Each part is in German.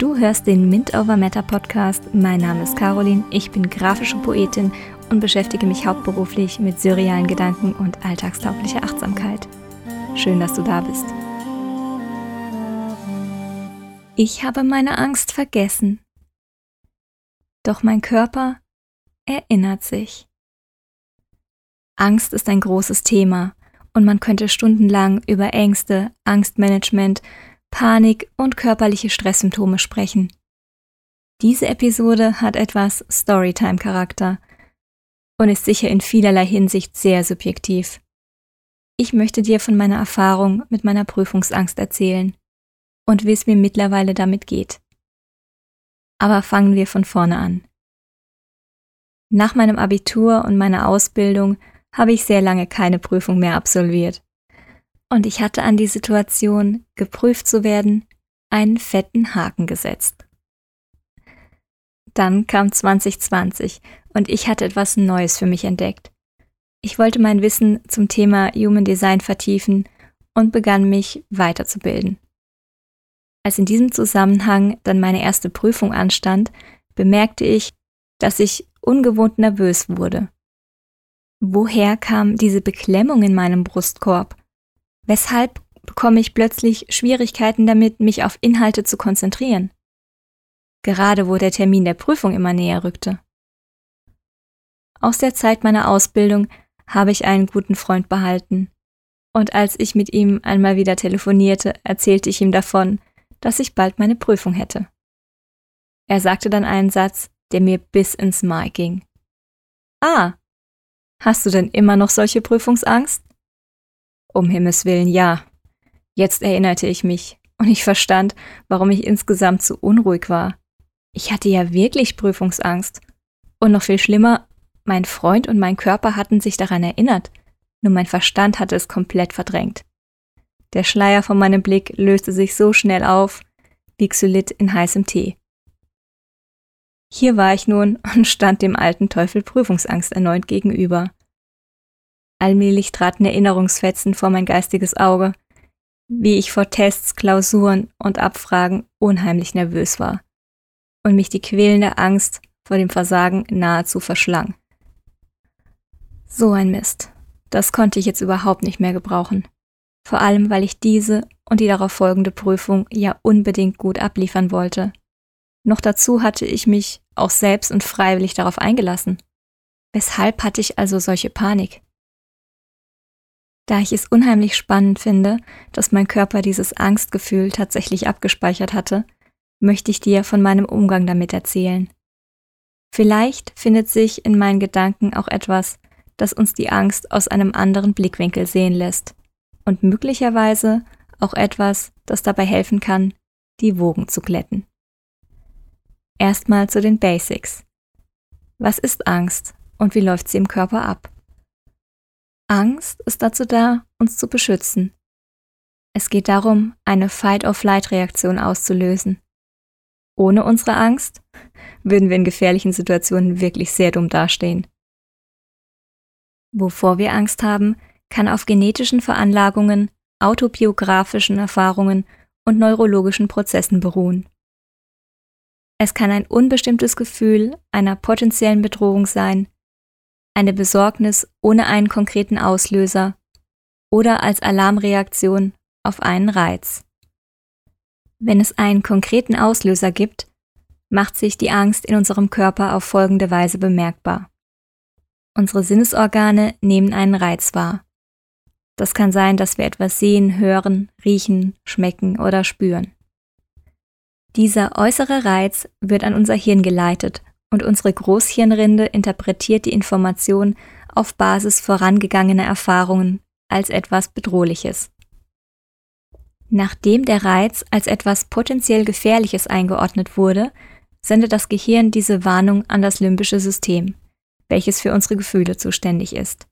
Du hörst den Mint Over Matter Podcast. Mein Name ist Caroline, ich bin grafische Poetin und beschäftige mich hauptberuflich mit surrealen Gedanken und alltagstauglicher Achtsamkeit. Schön, dass du da bist. Ich habe meine Angst vergessen. Doch mein Körper erinnert sich. Angst ist ein großes Thema und man könnte stundenlang über Ängste, Angstmanagement Panik und körperliche Stresssymptome sprechen. Diese Episode hat etwas Storytime-Charakter und ist sicher in vielerlei Hinsicht sehr subjektiv. Ich möchte dir von meiner Erfahrung mit meiner Prüfungsangst erzählen und wie es mir mittlerweile damit geht. Aber fangen wir von vorne an. Nach meinem Abitur und meiner Ausbildung habe ich sehr lange keine Prüfung mehr absolviert. Und ich hatte an die Situation, geprüft zu werden, einen fetten Haken gesetzt. Dann kam 2020 und ich hatte etwas Neues für mich entdeckt. Ich wollte mein Wissen zum Thema Human Design vertiefen und begann mich weiterzubilden. Als in diesem Zusammenhang dann meine erste Prüfung anstand, bemerkte ich, dass ich ungewohnt nervös wurde. Woher kam diese Beklemmung in meinem Brustkorb? Weshalb bekomme ich plötzlich Schwierigkeiten damit, mich auf Inhalte zu konzentrieren? Gerade wo der Termin der Prüfung immer näher rückte. Aus der Zeit meiner Ausbildung habe ich einen guten Freund behalten. Und als ich mit ihm einmal wieder telefonierte, erzählte ich ihm davon, dass ich bald meine Prüfung hätte. Er sagte dann einen Satz, der mir bis ins Mal ging. Ah, hast du denn immer noch solche Prüfungsangst? Um Himmels willen, ja. Jetzt erinnerte ich mich und ich verstand, warum ich insgesamt so unruhig war. Ich hatte ja wirklich Prüfungsangst. Und noch viel schlimmer, mein Freund und mein Körper hatten sich daran erinnert, nur mein Verstand hatte es komplett verdrängt. Der Schleier von meinem Blick löste sich so schnell auf, wie Xylit in heißem Tee. Hier war ich nun und stand dem alten Teufel Prüfungsangst erneut gegenüber. Allmählich traten Erinnerungsfetzen vor mein geistiges Auge, wie ich vor Tests, Klausuren und Abfragen unheimlich nervös war und mich die quälende Angst vor dem Versagen nahezu verschlang. So ein Mist. Das konnte ich jetzt überhaupt nicht mehr gebrauchen. Vor allem, weil ich diese und die darauf folgende Prüfung ja unbedingt gut abliefern wollte. Noch dazu hatte ich mich auch selbst und freiwillig darauf eingelassen. Weshalb hatte ich also solche Panik? Da ich es unheimlich spannend finde, dass mein Körper dieses Angstgefühl tatsächlich abgespeichert hatte, möchte ich dir von meinem Umgang damit erzählen. Vielleicht findet sich in meinen Gedanken auch etwas, das uns die Angst aus einem anderen Blickwinkel sehen lässt und möglicherweise auch etwas, das dabei helfen kann, die Wogen zu glätten. Erstmal zu den Basics. Was ist Angst und wie läuft sie im Körper ab? Angst ist dazu da, uns zu beschützen. Es geht darum, eine Fight-or-Flight-Reaktion auszulösen. Ohne unsere Angst würden wir in gefährlichen Situationen wirklich sehr dumm dastehen. Wovor wir Angst haben, kann auf genetischen Veranlagungen, autobiografischen Erfahrungen und neurologischen Prozessen beruhen. Es kann ein unbestimmtes Gefühl einer potenziellen Bedrohung sein, eine Besorgnis ohne einen konkreten Auslöser oder als Alarmreaktion auf einen Reiz. Wenn es einen konkreten Auslöser gibt, macht sich die Angst in unserem Körper auf folgende Weise bemerkbar. Unsere Sinnesorgane nehmen einen Reiz wahr. Das kann sein, dass wir etwas sehen, hören, riechen, schmecken oder spüren. Dieser äußere Reiz wird an unser Hirn geleitet und unsere Großhirnrinde interpretiert die Information auf Basis vorangegangener Erfahrungen als etwas Bedrohliches. Nachdem der Reiz als etwas potenziell Gefährliches eingeordnet wurde, sendet das Gehirn diese Warnung an das limbische System, welches für unsere Gefühle zuständig ist.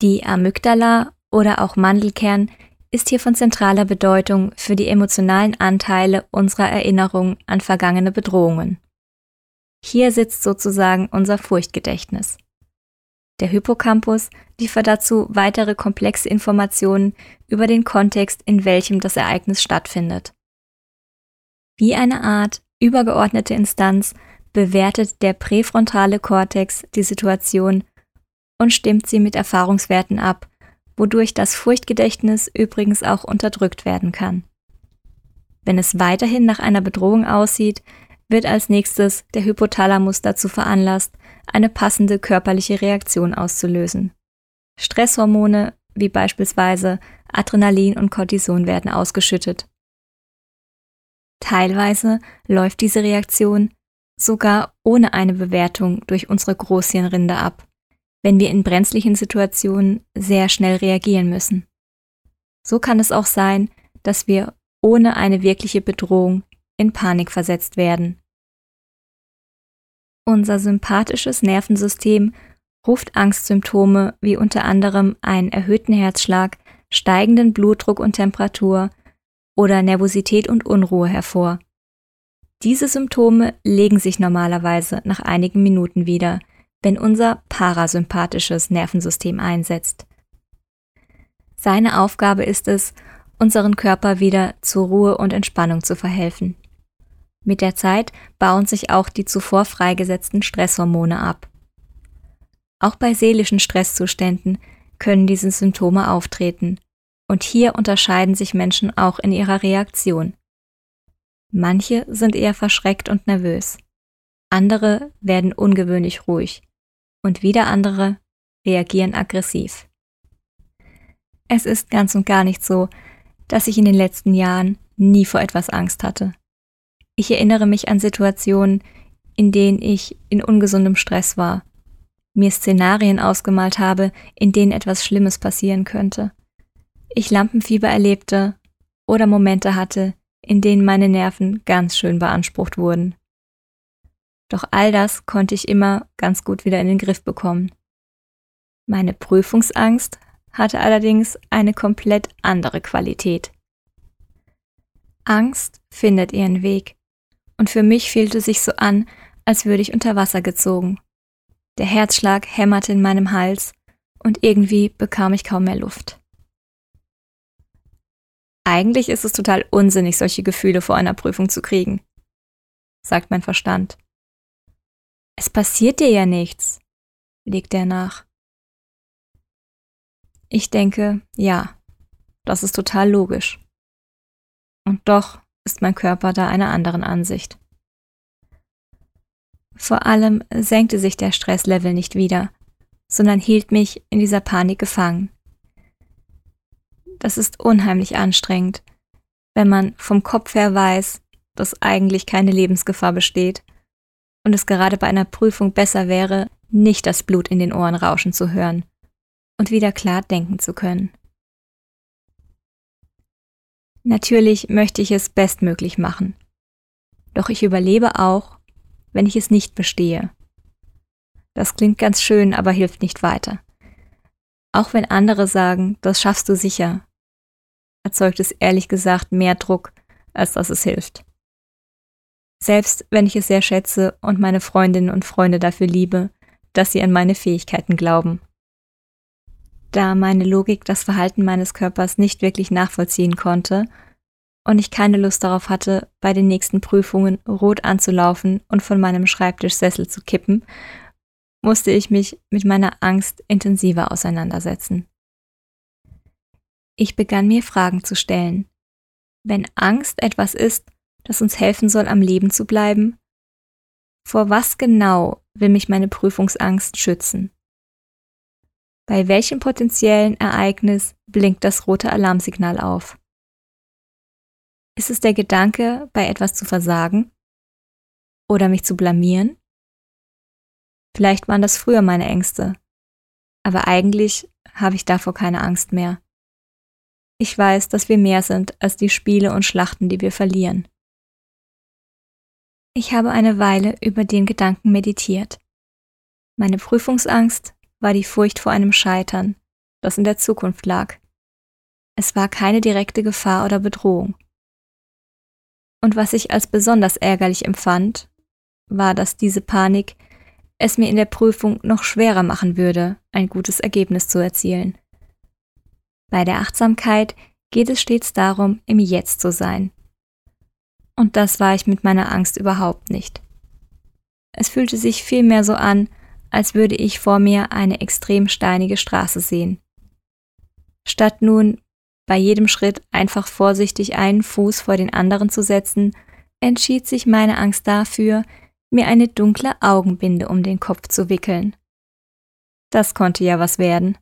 Die Amygdala oder auch Mandelkern ist hier von zentraler Bedeutung für die emotionalen Anteile unserer Erinnerung an vergangene Bedrohungen. Hier sitzt sozusagen unser Furchtgedächtnis. Der Hippocampus liefert dazu weitere komplexe Informationen über den Kontext, in welchem das Ereignis stattfindet. Wie eine Art übergeordnete Instanz bewertet der präfrontale Kortex die Situation und stimmt sie mit Erfahrungswerten ab, wodurch das Furchtgedächtnis übrigens auch unterdrückt werden kann. Wenn es weiterhin nach einer Bedrohung aussieht, wird als nächstes der Hypothalamus dazu veranlasst, eine passende körperliche Reaktion auszulösen. Stresshormone wie beispielsweise Adrenalin und Cortison werden ausgeschüttet. Teilweise läuft diese Reaktion sogar ohne eine Bewertung durch unsere Großhirnrinde ab, wenn wir in brenzlichen Situationen sehr schnell reagieren müssen. So kann es auch sein, dass wir ohne eine wirkliche Bedrohung in Panik versetzt werden. Unser sympathisches Nervensystem ruft Angstsymptome wie unter anderem einen erhöhten Herzschlag, steigenden Blutdruck und Temperatur oder Nervosität und Unruhe hervor. Diese Symptome legen sich normalerweise nach einigen Minuten wieder, wenn unser parasympathisches Nervensystem einsetzt. Seine Aufgabe ist es, unseren Körper wieder zur Ruhe und Entspannung zu verhelfen. Mit der Zeit bauen sich auch die zuvor freigesetzten Stresshormone ab. Auch bei seelischen Stresszuständen können diese Symptome auftreten, und hier unterscheiden sich Menschen auch in ihrer Reaktion. Manche sind eher verschreckt und nervös, andere werden ungewöhnlich ruhig und wieder andere reagieren aggressiv. Es ist ganz und gar nicht so, dass ich in den letzten Jahren nie vor etwas Angst hatte. Ich erinnere mich an Situationen, in denen ich in ungesundem Stress war, mir Szenarien ausgemalt habe, in denen etwas Schlimmes passieren könnte. Ich Lampenfieber erlebte oder Momente hatte, in denen meine Nerven ganz schön beansprucht wurden. Doch all das konnte ich immer ganz gut wieder in den Griff bekommen. Meine Prüfungsangst hatte allerdings eine komplett andere Qualität. Angst findet ihren Weg und für mich fühlte sich so an, als würde ich unter Wasser gezogen. Der Herzschlag hämmerte in meinem Hals und irgendwie bekam ich kaum mehr Luft. Eigentlich ist es total unsinnig, solche Gefühle vor einer Prüfung zu kriegen, sagt mein Verstand. Es passiert dir ja nichts, legt er nach. Ich denke, ja, das ist total logisch. Und doch ist mein Körper da einer anderen Ansicht. Vor allem senkte sich der Stresslevel nicht wieder, sondern hielt mich in dieser Panik gefangen. Das ist unheimlich anstrengend, wenn man vom Kopf her weiß, dass eigentlich keine Lebensgefahr besteht und es gerade bei einer Prüfung besser wäre, nicht das Blut in den Ohren rauschen zu hören und wieder klar denken zu können. Natürlich möchte ich es bestmöglich machen. Doch ich überlebe auch, wenn ich es nicht bestehe. Das klingt ganz schön, aber hilft nicht weiter. Auch wenn andere sagen, das schaffst du sicher, erzeugt es ehrlich gesagt mehr Druck, als dass es hilft. Selbst wenn ich es sehr schätze und meine Freundinnen und Freunde dafür liebe, dass sie an meine Fähigkeiten glauben da meine Logik das Verhalten meines Körpers nicht wirklich nachvollziehen konnte und ich keine Lust darauf hatte, bei den nächsten Prüfungen rot anzulaufen und von meinem Schreibtischsessel zu kippen, musste ich mich mit meiner Angst intensiver auseinandersetzen. Ich begann mir Fragen zu stellen. Wenn Angst etwas ist, das uns helfen soll, am Leben zu bleiben, vor was genau will mich meine Prüfungsangst schützen? Bei welchem potenziellen Ereignis blinkt das rote Alarmsignal auf? Ist es der Gedanke, bei etwas zu versagen? Oder mich zu blamieren? Vielleicht waren das früher meine Ängste, aber eigentlich habe ich davor keine Angst mehr. Ich weiß, dass wir mehr sind als die Spiele und Schlachten, die wir verlieren. Ich habe eine Weile über den Gedanken meditiert. Meine Prüfungsangst war die Furcht vor einem Scheitern, das in der Zukunft lag. Es war keine direkte Gefahr oder Bedrohung. Und was ich als besonders ärgerlich empfand, war, dass diese Panik es mir in der Prüfung noch schwerer machen würde, ein gutes Ergebnis zu erzielen. Bei der Achtsamkeit geht es stets darum, im Jetzt zu sein. Und das war ich mit meiner Angst überhaupt nicht. Es fühlte sich vielmehr so an, als würde ich vor mir eine extrem steinige Straße sehen. Statt nun bei jedem Schritt einfach vorsichtig einen Fuß vor den anderen zu setzen, entschied sich meine Angst dafür, mir eine dunkle Augenbinde um den Kopf zu wickeln. Das konnte ja was werden.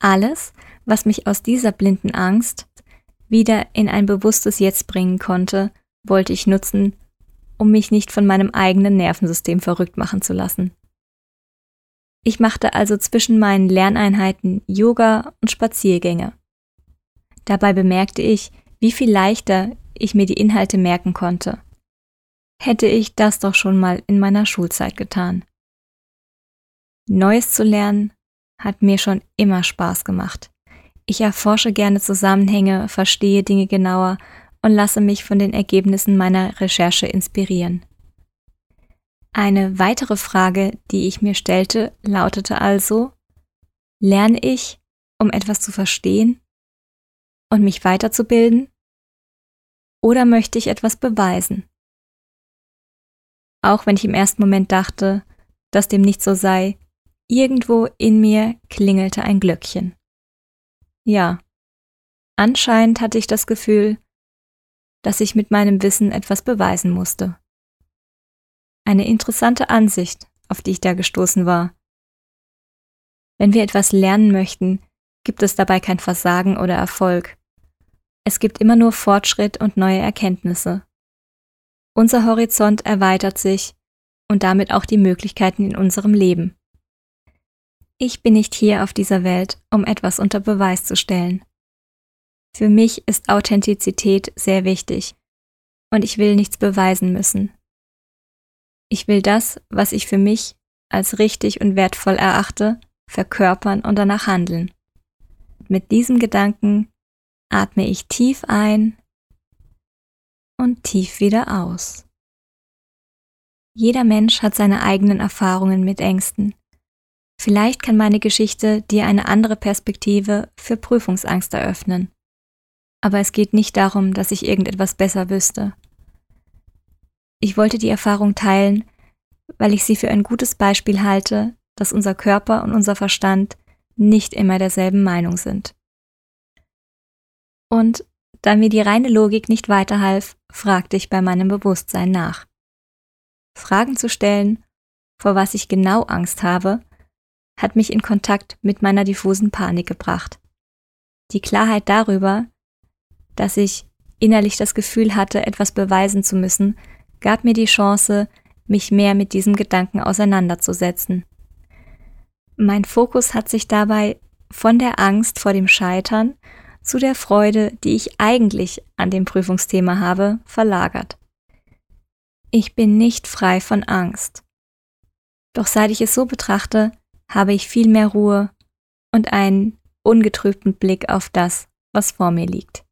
Alles, was mich aus dieser blinden Angst wieder in ein bewusstes Jetzt bringen konnte, wollte ich nutzen, um mich nicht von meinem eigenen Nervensystem verrückt machen zu lassen. Ich machte also zwischen meinen Lerneinheiten Yoga und Spaziergänge. Dabei bemerkte ich, wie viel leichter ich mir die Inhalte merken konnte. Hätte ich das doch schon mal in meiner Schulzeit getan. Neues zu lernen hat mir schon immer Spaß gemacht. Ich erforsche gerne Zusammenhänge, verstehe Dinge genauer und lasse mich von den Ergebnissen meiner Recherche inspirieren. Eine weitere Frage, die ich mir stellte, lautete also, lerne ich, um etwas zu verstehen und mich weiterzubilden? Oder möchte ich etwas beweisen? Auch wenn ich im ersten Moment dachte, dass dem nicht so sei, irgendwo in mir klingelte ein Glöckchen. Ja, anscheinend hatte ich das Gefühl, dass ich mit meinem Wissen etwas beweisen musste. Eine interessante Ansicht, auf die ich da gestoßen war. Wenn wir etwas lernen möchten, gibt es dabei kein Versagen oder Erfolg. Es gibt immer nur Fortschritt und neue Erkenntnisse. Unser Horizont erweitert sich und damit auch die Möglichkeiten in unserem Leben. Ich bin nicht hier auf dieser Welt, um etwas unter Beweis zu stellen. Für mich ist Authentizität sehr wichtig und ich will nichts beweisen müssen. Ich will das, was ich für mich als richtig und wertvoll erachte, verkörpern und danach handeln. Mit diesem Gedanken atme ich tief ein und tief wieder aus. Jeder Mensch hat seine eigenen Erfahrungen mit Ängsten. Vielleicht kann meine Geschichte dir eine andere Perspektive für Prüfungsangst eröffnen. Aber es geht nicht darum, dass ich irgendetwas besser wüsste. Ich wollte die Erfahrung teilen, weil ich sie für ein gutes Beispiel halte, dass unser Körper und unser Verstand nicht immer derselben Meinung sind. Und da mir die reine Logik nicht weiterhalf, fragte ich bei meinem Bewusstsein nach. Fragen zu stellen, vor was ich genau Angst habe, hat mich in Kontakt mit meiner diffusen Panik gebracht. Die Klarheit darüber, dass ich innerlich das Gefühl hatte, etwas beweisen zu müssen, gab mir die Chance, mich mehr mit diesem Gedanken auseinanderzusetzen. Mein Fokus hat sich dabei von der Angst vor dem Scheitern zu der Freude, die ich eigentlich an dem Prüfungsthema habe, verlagert. Ich bin nicht frei von Angst. Doch seit ich es so betrachte, habe ich viel mehr Ruhe und einen ungetrübten Blick auf das, was vor mir liegt.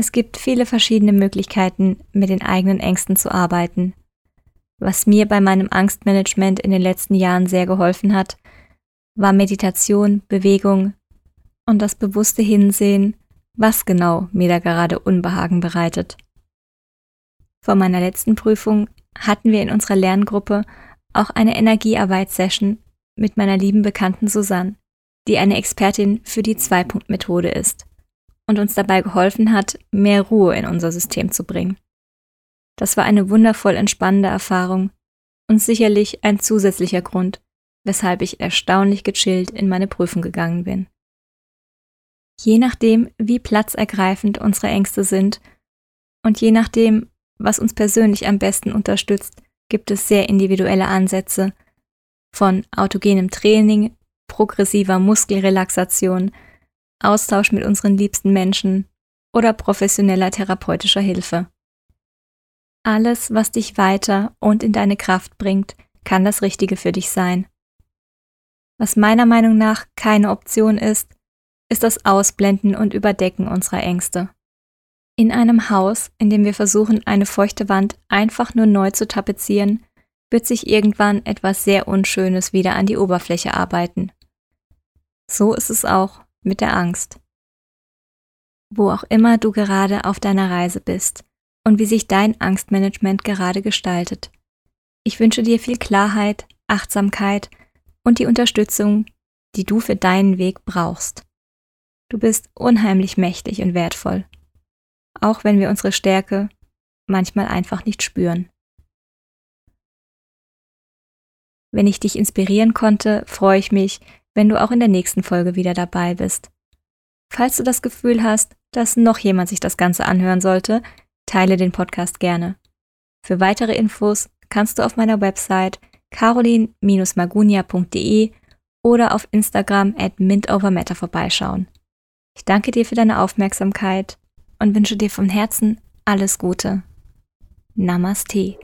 Es gibt viele verschiedene Möglichkeiten, mit den eigenen Ängsten zu arbeiten. Was mir bei meinem Angstmanagement in den letzten Jahren sehr geholfen hat, war Meditation, Bewegung und das bewusste Hinsehen, was genau mir da gerade Unbehagen bereitet. Vor meiner letzten Prüfung hatten wir in unserer Lerngruppe auch eine Energiearbeit-Session mit meiner lieben Bekannten Susanne, die eine Expertin für die Zwei-Punkt-Methode ist und uns dabei geholfen hat, mehr Ruhe in unser System zu bringen. Das war eine wundervoll entspannende Erfahrung und sicherlich ein zusätzlicher Grund, weshalb ich erstaunlich gechillt in meine Prüfung gegangen bin. Je nachdem, wie platzergreifend unsere Ängste sind und je nachdem, was uns persönlich am besten unterstützt, gibt es sehr individuelle Ansätze von autogenem Training, progressiver Muskelrelaxation, Austausch mit unseren liebsten Menschen oder professioneller therapeutischer Hilfe. alles, was dich weiter und in deine Kraft bringt, kann das Richtige für dich sein. Was meiner Meinung nach keine Option ist, ist das Ausblenden und Überdecken unserer Ängste. In einem Haus, in dem wir versuchen, eine feuchte Wand einfach nur neu zu tapezieren, wird sich irgendwann etwas sehr Unschönes wieder an die Oberfläche arbeiten. So ist es auch mit der Angst. Wo auch immer du gerade auf deiner Reise bist und wie sich dein Angstmanagement gerade gestaltet. Ich wünsche dir viel Klarheit, Achtsamkeit und die Unterstützung, die du für deinen Weg brauchst. Du bist unheimlich mächtig und wertvoll auch wenn wir unsere Stärke manchmal einfach nicht spüren. Wenn ich dich inspirieren konnte, freue ich mich, wenn du auch in der nächsten Folge wieder dabei bist. Falls du das Gefühl hast, dass noch jemand sich das Ganze anhören sollte, teile den Podcast gerne. Für weitere Infos kannst du auf meiner Website carolin-magunia.de oder auf Instagram at mintovermatter vorbeischauen. Ich danke dir für deine Aufmerksamkeit und wünsche dir von Herzen alles Gute. Namaste.